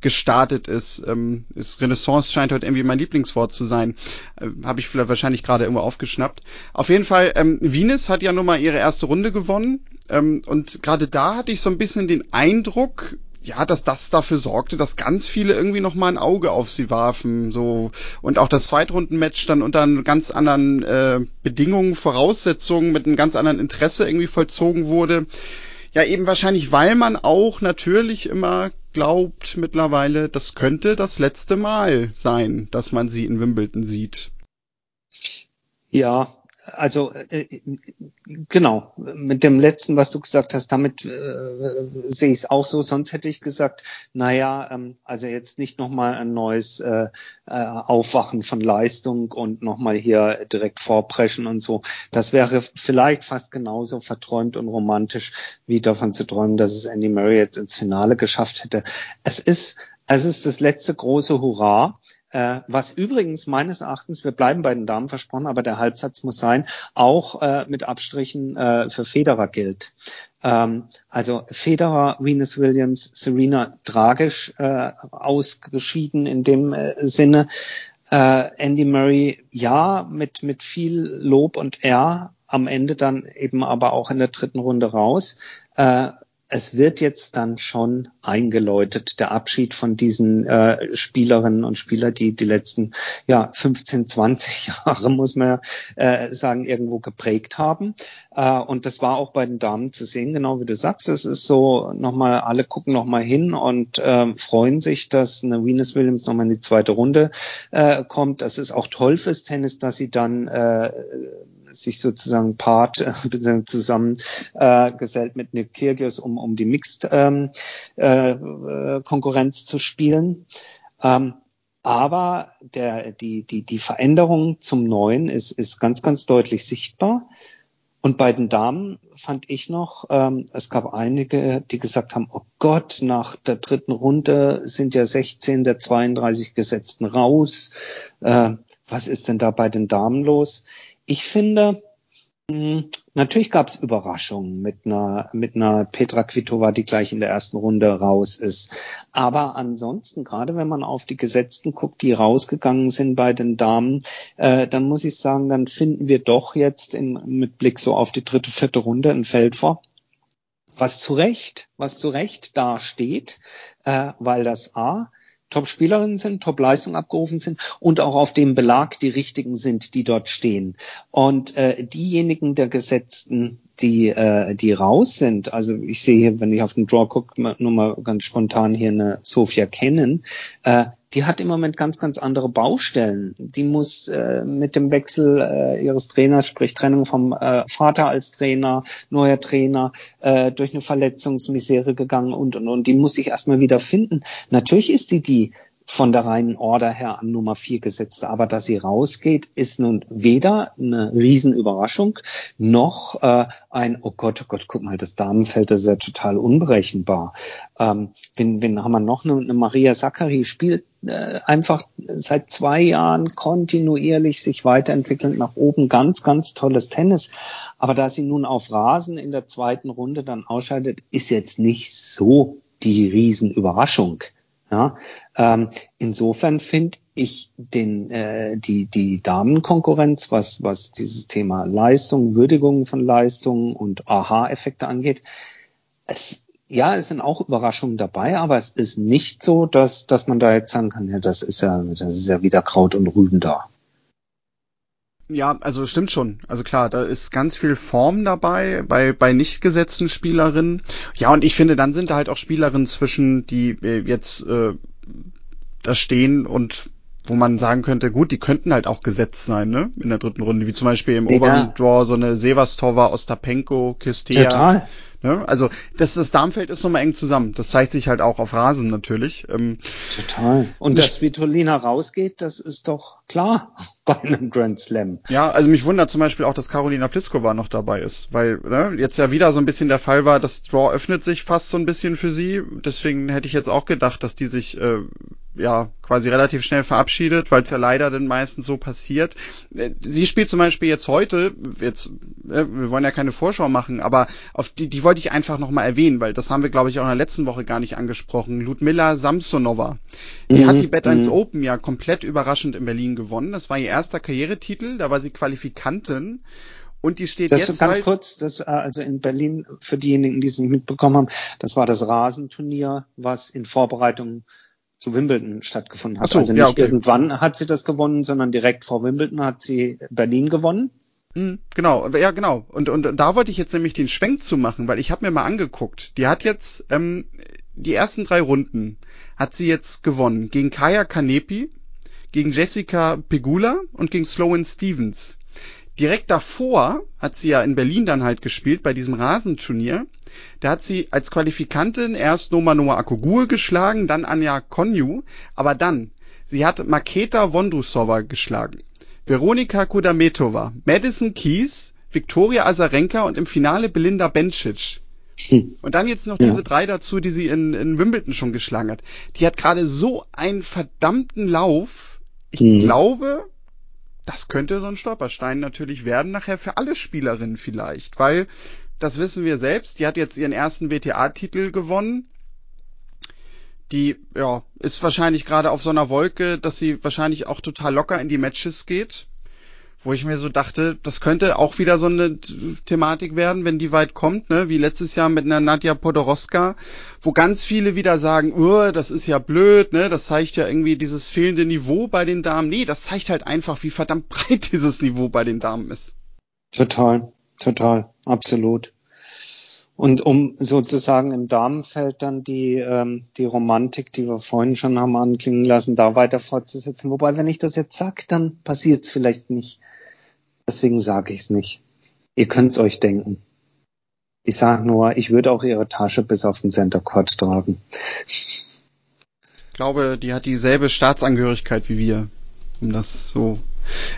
gestartet ist. Ähm, ist. Renaissance scheint heute irgendwie mein Lieblingswort zu sein. Äh, Habe ich vielleicht wahrscheinlich gerade irgendwo aufgeschnappt. Auf jeden Fall, ähm, Venus hat ja nun mal ihre erste Runde gewonnen. Ähm, und gerade da hatte ich so ein bisschen den Eindruck, ja, dass das dafür sorgte, dass ganz viele irgendwie noch mal ein Auge auf sie warfen, so und auch das Zweitrundenmatch dann unter ganz anderen äh, Bedingungen, Voraussetzungen mit einem ganz anderen Interesse irgendwie vollzogen wurde. Ja, eben wahrscheinlich, weil man auch natürlich immer glaubt mittlerweile, das könnte das letzte Mal sein, dass man sie in Wimbledon sieht. Ja, also äh, genau, mit dem letzten, was du gesagt hast, damit äh, sehe ich es auch so. Sonst hätte ich gesagt, naja, ähm, also jetzt nicht nochmal ein neues äh, äh, Aufwachen von Leistung und nochmal hier direkt vorpreschen und so. Das wäre vielleicht fast genauso verträumt und romantisch, wie davon zu träumen, dass es Andy Murray jetzt ins Finale geschafft hätte. Es ist, es ist das letzte große Hurra. Äh, was übrigens meines Erachtens, wir bleiben bei den Damen versprochen, aber der Halbsatz muss sein, auch äh, mit Abstrichen äh, für Federer gilt. Ähm, also Federer, Venus Williams, Serena tragisch äh, ausgeschieden in dem äh, Sinne. Äh, Andy Murray, ja, mit, mit viel Lob und R am Ende dann eben aber auch in der dritten Runde raus. Äh, es wird jetzt dann schon eingeläutet, der Abschied von diesen äh, Spielerinnen und Spielern, die die letzten ja 15, 20 Jahre, muss man äh, sagen, irgendwo geprägt haben. Äh, und das war auch bei den Damen zu sehen, genau wie du sagst. Es ist so nochmal, alle gucken nochmal hin und äh, freuen sich, dass eine Venus Williams nochmal in die zweite Runde äh, kommt. Das ist auch toll fürs Tennis, dass sie dann äh, sich sozusagen Part äh, zusammen äh, gesellt mit Nick Kyrgios, um, um die Mixed ähm, äh, Konkurrenz zu spielen. Ähm, aber der, die, die, die Veränderung zum Neuen ist, ist ganz, ganz deutlich sichtbar. Und bei den Damen fand ich noch, ähm, es gab einige, die gesagt haben, oh Gott, nach der dritten Runde sind ja 16 der 32 Gesetzten raus. Äh, was ist denn da bei den Damen los? Ich finde, hm, Natürlich gab es Überraschungen mit einer, mit einer Petra Kvitova, die gleich in der ersten Runde raus ist. Aber ansonsten, gerade wenn man auf die Gesetzten guckt, die rausgegangen sind bei den Damen, äh, dann muss ich sagen, dann finden wir doch jetzt in, mit Blick so auf die dritte, vierte Runde ein Feld vor, was zu Recht, was zu Recht da steht, äh, weil das A Top-Spielerinnen sind, Top-Leistung abgerufen sind und auch auf dem Belag die richtigen sind, die dort stehen. Und äh, diejenigen der Gesetzten, die, äh, die raus sind, also ich sehe hier, wenn ich auf den Draw gucke, nur mal ganz spontan hier eine Sophia kennen, äh, die hat im Moment ganz, ganz andere Baustellen. Die muss äh, mit dem Wechsel äh, ihres Trainers, sprich Trennung vom äh, Vater als Trainer, neuer Trainer, äh, durch eine Verletzungsmisere gegangen und, und, und. Die muss sich erstmal wieder finden. Natürlich ist sie die von der reinen Order her an Nummer vier gesetzt. Aber dass sie rausgeht, ist nun weder eine Riesenüberraschung noch äh, ein, oh Gott, oh Gott, guck mal, das Damenfeld ist ja total unberechenbar. Ähm, wenn, wenn haben wir noch eine, eine Maria Zachary spielt äh, einfach seit zwei Jahren kontinuierlich sich weiterentwickelnd nach oben. Ganz, ganz tolles Tennis. Aber da sie nun auf Rasen in der zweiten Runde dann ausscheidet, ist jetzt nicht so die Riesenüberraschung. Ja, ähm, insofern finde ich den, äh, die, die Damenkonkurrenz, was, was dieses Thema Leistung, Würdigung von Leistung und Aha-Effekte angeht, es, ja, es sind auch Überraschungen dabei, aber es ist nicht so, dass, dass man da jetzt sagen kann, ja, das ist ja, das ist ja wieder Kraut und Rüben da. Ja, also stimmt schon. Also klar, da ist ganz viel Form dabei bei bei nicht gesetzten Spielerinnen. Ja, und ich finde, dann sind da halt auch Spielerinnen zwischen, die äh, jetzt äh, da stehen und wo man sagen könnte, gut, die könnten halt auch gesetzt sein, ne? In der dritten Runde, wie zum Beispiel im ja. oberen Draw so eine Sevastova, Ostapenko, Kistea. Total. Ne? Also das, das Darmfeld ist nochmal eng zusammen. Das zeigt sich halt auch auf Rasen natürlich. Ähm, Total. Und dass Vitolina rausgeht, das ist doch klar bei einem Grand Slam. Ja, also mich wundert zum Beispiel auch, dass Karolina Pliskova noch dabei ist, weil ne, jetzt ja wieder so ein bisschen der Fall war, das Draw öffnet sich fast so ein bisschen für sie. Deswegen hätte ich jetzt auch gedacht, dass die sich äh, ja quasi relativ schnell verabschiedet, weil es ja leider dann meistens so passiert. Äh, sie spielt zum Beispiel jetzt heute, jetzt, äh, wir wollen ja keine Vorschau machen, aber auf die, die wollte ich einfach nochmal erwähnen, weil das haben wir, glaube ich, auch in der letzten Woche gar nicht angesprochen. Ludmilla Samsonova. Die mhm. hat die Bet 1 mhm. Open ja komplett überraschend in Berlin gewonnen. Das war ihr erster Karrieretitel, da war sie Qualifikantin. Und die steht das jetzt ganz halt kurz, das, äh, also in Berlin, für diejenigen, die es nicht mitbekommen haben, das war das Rasenturnier, was in Vorbereitung zu Wimbledon stattgefunden hat. So, also nicht ja, okay. irgendwann hat sie das gewonnen, sondern direkt vor Wimbledon hat sie Berlin gewonnen. Hm, genau, ja genau. Und, und da wollte ich jetzt nämlich den Schwenk zu machen, weil ich habe mir mal angeguckt. Die hat jetzt ähm, die ersten drei Runden hat sie jetzt gewonnen gegen Kaya Kanepi, gegen Jessica Pegula und gegen Sloan Stevens. Direkt davor hat sie ja in Berlin dann halt gespielt bei diesem Rasenturnier da hat sie als Qualifikantin erst Noma Noa Akogul geschlagen, dann Anja Konju, aber dann, sie hat Maketa Vondrusova geschlagen, Veronika Kudametova, Madison Keys, Viktoria Azarenka und im Finale Belinda Bencic. Hm. Und dann jetzt noch ja. diese drei dazu, die sie in, in Wimbledon schon geschlagen hat. Die hat gerade so einen verdammten Lauf. Ich hm. glaube, das könnte so ein Stolperstein natürlich werden, nachher für alle Spielerinnen vielleicht, weil das wissen wir selbst. Die hat jetzt ihren ersten WTA-Titel gewonnen. Die, ja, ist wahrscheinlich gerade auf so einer Wolke, dass sie wahrscheinlich auch total locker in die Matches geht. Wo ich mir so dachte, das könnte auch wieder so eine Thematik werden, wenn die weit kommt, ne? wie letztes Jahr mit einer Nadja Podoroska, wo ganz viele wieder sagen, oh, das ist ja blöd, ne? das zeigt ja irgendwie dieses fehlende Niveau bei den Damen. Nee, das zeigt halt einfach, wie verdammt breit dieses Niveau bei den Damen ist. Total. Total, absolut. Und um sozusagen im Damenfeld dann die, ähm, die Romantik, die wir vorhin schon haben anklingen lassen, da weiter fortzusetzen. Wobei, wenn ich das jetzt sag, dann passiert es vielleicht nicht. Deswegen sage ich es nicht. Ihr könnt es euch denken. Ich sage nur, ich würde auch ihre Tasche bis auf den Center Court tragen. Ich glaube, die hat dieselbe Staatsangehörigkeit wie wir, um das so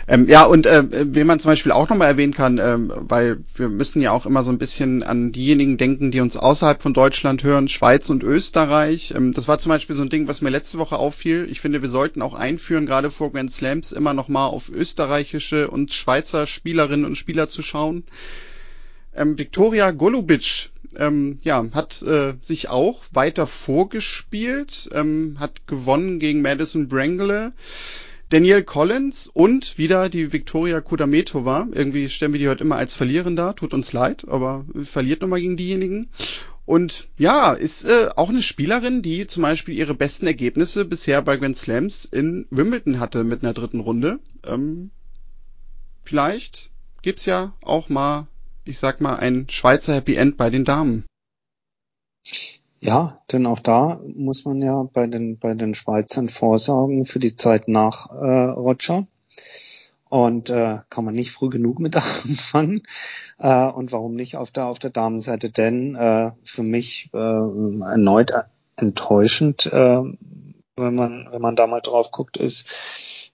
ähm, ja, und äh, wen man zum Beispiel auch nochmal erwähnen kann, ähm, weil wir müssen ja auch immer so ein bisschen an diejenigen denken, die uns außerhalb von Deutschland hören, Schweiz und Österreich. Ähm, das war zum Beispiel so ein Ding, was mir letzte Woche auffiel. Ich finde, wir sollten auch einführen, gerade vor Grand Slams, immer nochmal auf österreichische und Schweizer Spielerinnen und Spieler zu schauen. Ähm, Viktoria Golubic ähm, ja, hat äh, sich auch weiter vorgespielt, ähm, hat gewonnen gegen Madison Brangele. Danielle Collins und wieder die Viktoria Kudametova. Irgendwie stellen wir die heute immer als Verliererin da. Tut uns leid, aber verliert nochmal gegen diejenigen. Und ja, ist äh, auch eine Spielerin, die zum Beispiel ihre besten Ergebnisse bisher bei Grand Slams in Wimbledon hatte mit einer dritten Runde. Ähm, vielleicht gibt's ja auch mal, ich sag mal, ein Schweizer Happy End bei den Damen. Ja, denn auch da muss man ja bei den, bei den Schweizern vorsorgen für die Zeit nach äh, Roger. Und äh, kann man nicht früh genug mit anfangen. Äh, und warum nicht auf der, auf der Damenseite? Denn äh, für mich äh, erneut enttäuschend, äh, wenn man, wenn man da mal drauf guckt, ist,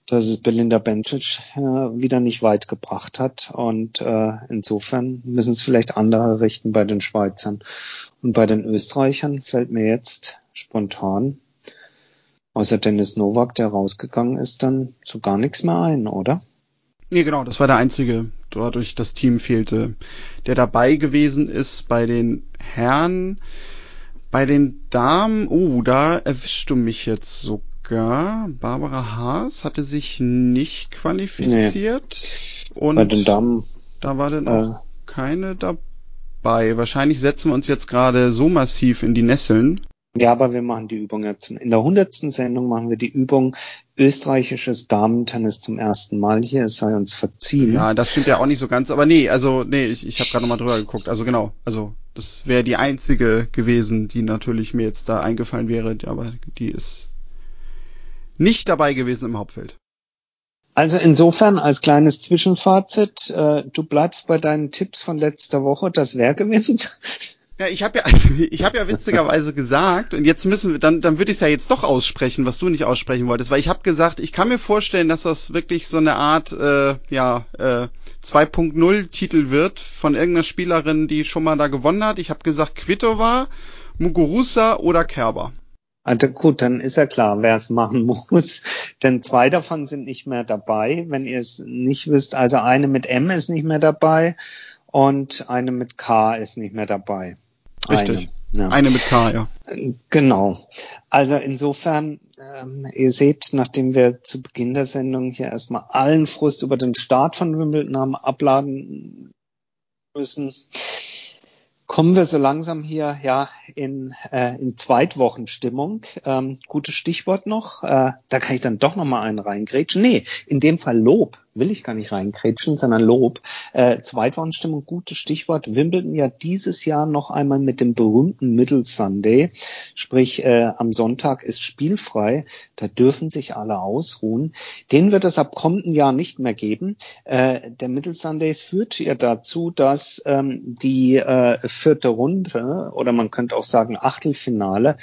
dass es Belinda Bencic äh, wieder nicht weit gebracht hat. Und äh, insofern müssen es vielleicht andere richten bei den Schweizern. Und bei den Österreichern fällt mir jetzt spontan, außer Dennis Nowak, der rausgegangen ist, dann so gar nichts mehr ein, oder? Nee, genau, das war der einzige, dadurch das Team fehlte, der dabei gewesen ist bei den Herren. Bei den Damen, oh, da erwischst du mich jetzt sogar. Barbara Haas hatte sich nicht qualifiziert. Nee. Und bei den Damen. Da war dann auch äh, keine dabei. Wahrscheinlich setzen wir uns jetzt gerade so massiv in die Nesseln. Ja, aber wir machen die Übung jetzt. In der hundertsten Sendung machen wir die Übung österreichisches Damentennis zum ersten Mal hier. Es sei uns verziehen. Ja, das stimmt ja auch nicht so ganz. Aber nee, also nee, ich, ich habe gerade nochmal drüber geguckt. Also genau, also das wäre die einzige gewesen, die natürlich mir jetzt da eingefallen wäre, aber die ist nicht dabei gewesen im Hauptfeld. Also insofern als kleines Zwischenfazit, äh, du bleibst bei deinen Tipps von letzter Woche, dass wer gewinnt? Ja, ich habe ja, ich habe ja witzigerweise gesagt, und jetzt müssen wir, dann, dann würde ich es ja jetzt doch aussprechen, was du nicht aussprechen wolltest, weil ich habe gesagt, ich kann mir vorstellen, dass das wirklich so eine Art, äh, ja, äh, 2.0 Titel wird von irgendeiner Spielerin, die schon mal da gewonnen hat. Ich habe gesagt, Kvitova, Muguruza oder Kerber. Also gut, dann ist ja klar, wer es machen muss. Denn zwei davon sind nicht mehr dabei, wenn ihr es nicht wisst. Also eine mit M ist nicht mehr dabei und eine mit K ist nicht mehr dabei. Richtig. Eine, ja. eine mit K, ja. Genau. Also insofern, ähm, ihr seht, nachdem wir zu Beginn der Sendung hier erstmal allen Frust über den Start von Wimbledon haben abladen müssen, kommen wir so langsam hier ja in, äh, in Zweitwochenstimmung. Ähm, gutes Stichwort noch. Äh, da kann ich dann doch noch mal einen reingrätschen. Nee, in dem Fall Lob will ich gar nicht reinkrätschen, sondern Lob. Äh, Zweitwochenstimmung, gutes Stichwort. Wimbledon ja dieses Jahr noch einmal mit dem berühmten Middle Sunday. Sprich, äh, am Sonntag ist spielfrei. Da dürfen sich alle ausruhen. Den wird es ab kommenden Jahr nicht mehr geben. Äh, der Middle Sunday führt ja dazu, dass ähm, die äh, vierte Runde oder man könnte auch sagen Achtelfinale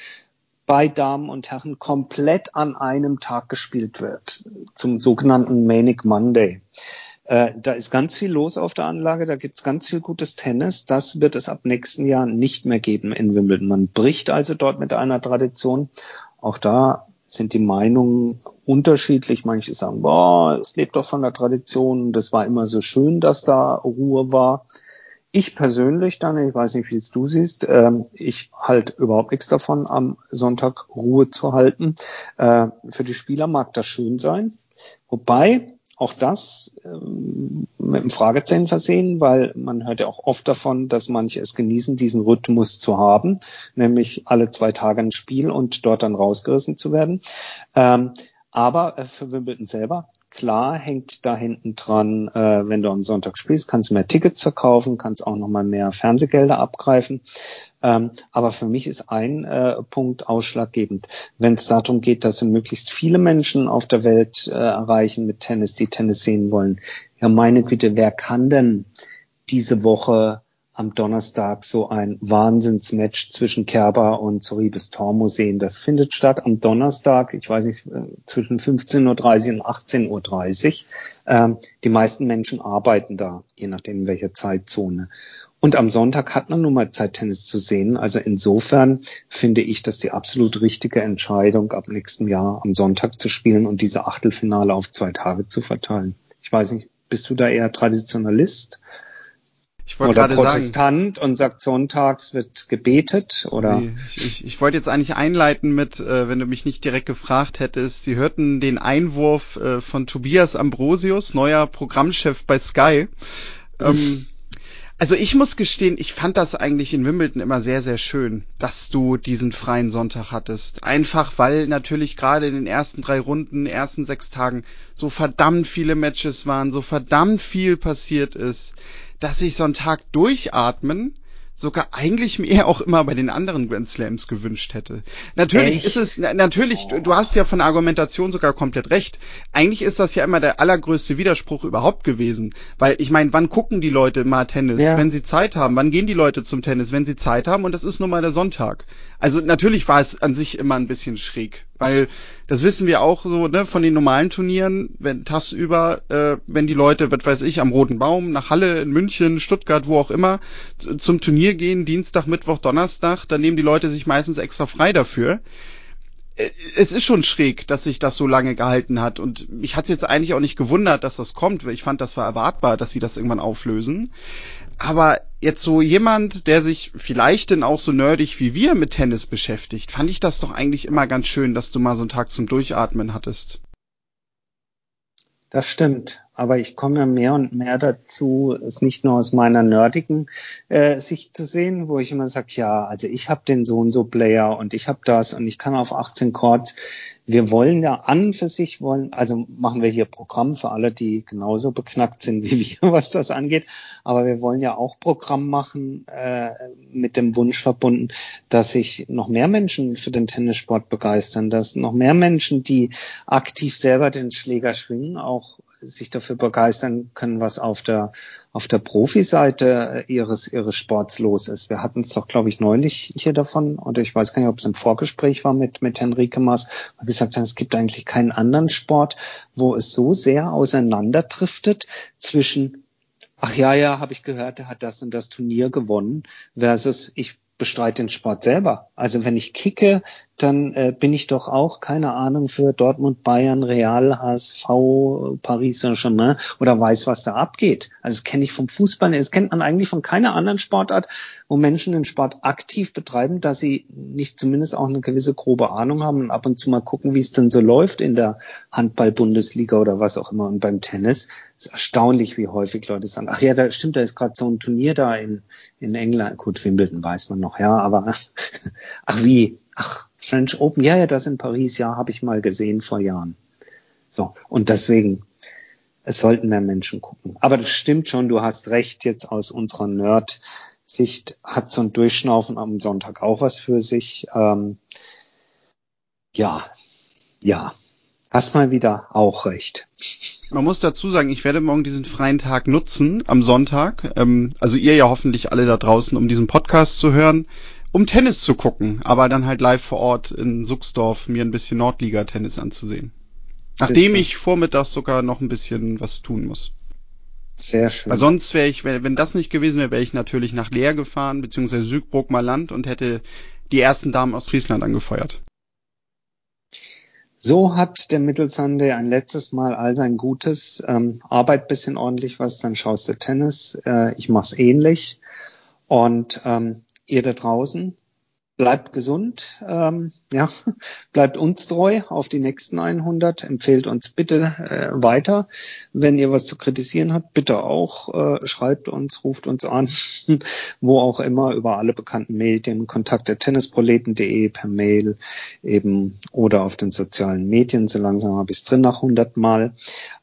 bei Damen und Herren komplett an einem Tag gespielt wird, zum sogenannten Manic Monday. Äh, da ist ganz viel los auf der Anlage, da gibt's ganz viel gutes Tennis. Das wird es ab nächsten Jahr nicht mehr geben in Wimbledon. Man bricht also dort mit einer Tradition. Auch da sind die Meinungen unterschiedlich. Manche sagen, boah, es lebt doch von der Tradition. Das war immer so schön, dass da Ruhe war. Ich persönlich, dann, ich weiß nicht, wie es du siehst, ähm, ich halte überhaupt nichts davon, am Sonntag Ruhe zu halten. Äh, für die Spieler mag das schön sein. Wobei, auch das ähm, mit einem Fragezeichen versehen, weil man hört ja auch oft davon, dass manche es genießen, diesen Rhythmus zu haben, nämlich alle zwei Tage ein Spiel und dort dann rausgerissen zu werden. Ähm, aber äh, für Wimbledon selber Klar hängt da hinten dran, äh, wenn du am Sonntag spielst, kannst du mehr Tickets verkaufen, kannst auch nochmal mehr Fernsehgelder abgreifen. Ähm, aber für mich ist ein äh, Punkt ausschlaggebend. Wenn es darum geht, dass wir möglichst viele Menschen auf der Welt äh, erreichen mit Tennis, die Tennis sehen wollen. Ja, meine Güte, wer kann denn diese Woche am Donnerstag so ein Wahnsinnsmatch zwischen Kerber und Soribes Tormo sehen. Das findet statt am Donnerstag, ich weiß nicht, äh, zwischen 15.30 Uhr und 18.30 Uhr. Ähm, die meisten Menschen arbeiten da, je nachdem in welcher Zeitzone. Und am Sonntag hat man nun mal Zeit, Tennis zu sehen. Also insofern finde ich das die absolut richtige Entscheidung, ab nächstem Jahr am Sonntag zu spielen und diese Achtelfinale auf zwei Tage zu verteilen. Ich weiß nicht, bist du da eher Traditionalist? Ich wollte oder Protestant sagen, und sagt sonntags wird gebetet oder? Sie, ich, ich wollte jetzt eigentlich einleiten mit, äh, wenn du mich nicht direkt gefragt hättest, Sie hörten den Einwurf äh, von Tobias Ambrosius, neuer Programmchef bei Sky. Ähm, also ich muss gestehen, ich fand das eigentlich in Wimbledon immer sehr, sehr schön, dass du diesen freien Sonntag hattest. Einfach weil natürlich gerade in den ersten drei Runden, ersten sechs Tagen so verdammt viele Matches waren, so verdammt viel passiert ist dass ich so einen Tag durchatmen sogar eigentlich mir auch immer bei den anderen Grand Slams gewünscht hätte. Natürlich Echt? ist es, natürlich, du, du, hast ja von der Argumentation sogar komplett recht. Eigentlich ist das ja immer der allergrößte Widerspruch überhaupt gewesen. Weil ich meine, wann gucken die Leute mal Tennis? Ja. Wenn sie Zeit haben. Wann gehen die Leute zum Tennis? Wenn sie Zeit haben und das ist nun mal der Sonntag. Also natürlich war es an sich immer ein bisschen schräg, weil das wissen wir auch so, ne, von den normalen Turnieren, wenn tagsüber, äh, wenn die Leute, was weiß ich, am Roten Baum, nach Halle, in München, Stuttgart, wo auch immer, zum Turnier gehen, Dienstag, Mittwoch, Donnerstag, dann nehmen die Leute sich meistens extra frei dafür. Äh, es ist schon schräg, dass sich das so lange gehalten hat. Und mich hat es jetzt eigentlich auch nicht gewundert, dass das kommt, weil ich fand, das war erwartbar, dass sie das irgendwann auflösen. Aber jetzt so jemand, der sich vielleicht denn auch so nerdig wie wir mit Tennis beschäftigt, fand ich das doch eigentlich immer ganz schön, dass du mal so einen Tag zum Durchatmen hattest. Das stimmt aber ich komme ja mehr und mehr dazu, es nicht nur aus meiner nerdigen äh, Sicht zu sehen, wo ich immer sage, ja, also ich habe den so und so Player und ich habe das und ich kann auf 18 Chords. Wir wollen ja an für sich wollen, also machen wir hier Programm für alle, die genauso beknackt sind wie wir, was das angeht. Aber wir wollen ja auch Programm machen äh, mit dem Wunsch verbunden, dass sich noch mehr Menschen für den Tennissport begeistern, dass noch mehr Menschen, die aktiv selber den Schläger schwingen, auch sich dafür begeistern können, was auf der auf der Profiseite ihres ihres Sports los ist. Wir hatten es doch, glaube ich, neulich hier davon, oder ich weiß gar nicht, ob es im Vorgespräch war mit mit Henrike Maas, weil gesagt haben, es gibt eigentlich keinen anderen Sport, wo es so sehr auseinanderdriftet zwischen Ach ja, ja, habe ich gehört, er hat das und das Turnier gewonnen, versus ich bestreite den Sport selber. Also wenn ich kicke, dann äh, bin ich doch auch, keine Ahnung, für Dortmund, Bayern, Real, HSV, Paris Saint-Germain oder weiß, was da abgeht. Also das kenne ich vom Fußball, das kennt man eigentlich von keiner anderen Sportart, wo Menschen den Sport aktiv betreiben, dass sie nicht zumindest auch eine gewisse grobe Ahnung haben und ab und zu mal gucken, wie es denn so läuft in der Handball-Bundesliga oder was auch immer. Und beim Tennis ist erstaunlich, wie häufig Leute sagen, ach ja, da stimmt, da ist gerade so ein Turnier da in, in England. Gut, Wimbledon weiß man noch, ja, aber ach wie, ach, French Open, ja, ja, das in Paris, ja, habe ich mal gesehen vor Jahren. So, und deswegen, es sollten mehr Menschen gucken. Aber das stimmt schon, du hast recht, jetzt aus unserer Nerd-Sicht hat so ein Durchschnaufen am Sonntag auch was für sich. Ähm, ja, ja, hast mal wieder auch recht. Man muss dazu sagen, ich werde morgen diesen freien Tag nutzen am Sonntag. Ähm, also ihr ja hoffentlich alle da draußen, um diesen Podcast zu hören um Tennis zu gucken, aber dann halt live vor Ort in Suchsdorf mir ein bisschen Nordliga-Tennis anzusehen. Nachdem ich vormittags sogar noch ein bisschen was tun muss. Sehr schön. Weil sonst wäre ich, wenn das nicht gewesen wäre, wäre ich natürlich nach Leer gefahren, beziehungsweise Südbruckmer Land und hätte die ersten Damen aus Friesland angefeuert. So hat der Mittelsande ein letztes Mal all sein Gutes. Ähm, Arbeit bisschen ordentlich was, dann schaust du Tennis. Äh, ich mach's ähnlich. Und ähm, ihr da draußen, bleibt gesund, ähm, ja, bleibt uns treu auf die nächsten 100, empfehlt uns bitte äh, weiter. Wenn ihr was zu kritisieren habt, bitte auch, äh, schreibt uns, ruft uns an, wo auch immer, über alle bekannten Medien, Kontakte tennisproleten.de per Mail eben oder auf den sozialen Medien, so langsam habe ich es drin nach 100 Mal.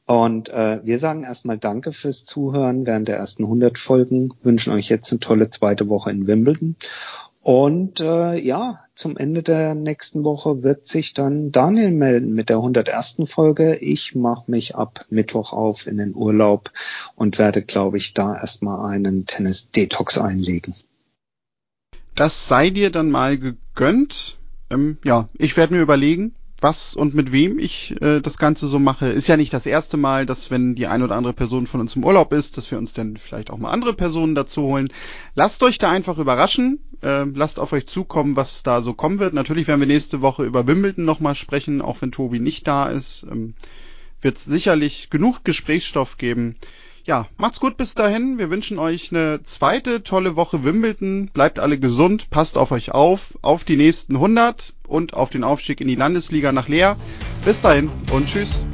Und äh, wir sagen erstmal Danke fürs Zuhören während der ersten 100 Folgen, wünschen euch jetzt eine tolle zweite Woche in Wimbledon und äh, ja, zum Ende der nächsten Woche wird sich dann Daniel melden mit der 101. Folge. Ich mache mich ab Mittwoch auf in den Urlaub und werde, glaube ich, da erstmal einen Tennis-Detox einlegen. Das sei dir dann mal gegönnt. Ähm, ja, ich werde mir überlegen, was und mit wem ich äh, das Ganze so mache. Ist ja nicht das erste Mal, dass wenn die ein oder andere Person von uns im Urlaub ist, dass wir uns dann vielleicht auch mal andere Personen dazu holen. Lasst euch da einfach überraschen. Äh, lasst auf euch zukommen, was da so kommen wird. Natürlich werden wir nächste Woche über Wimbledon nochmal sprechen, auch wenn Tobi nicht da ist. Ähm, wird sicherlich genug Gesprächsstoff geben. Ja, macht's gut bis dahin. Wir wünschen euch eine zweite tolle Woche Wimbledon. Bleibt alle gesund, passt auf euch auf, auf die nächsten 100 und auf den Aufstieg in die Landesliga nach Leer. Bis dahin und tschüss.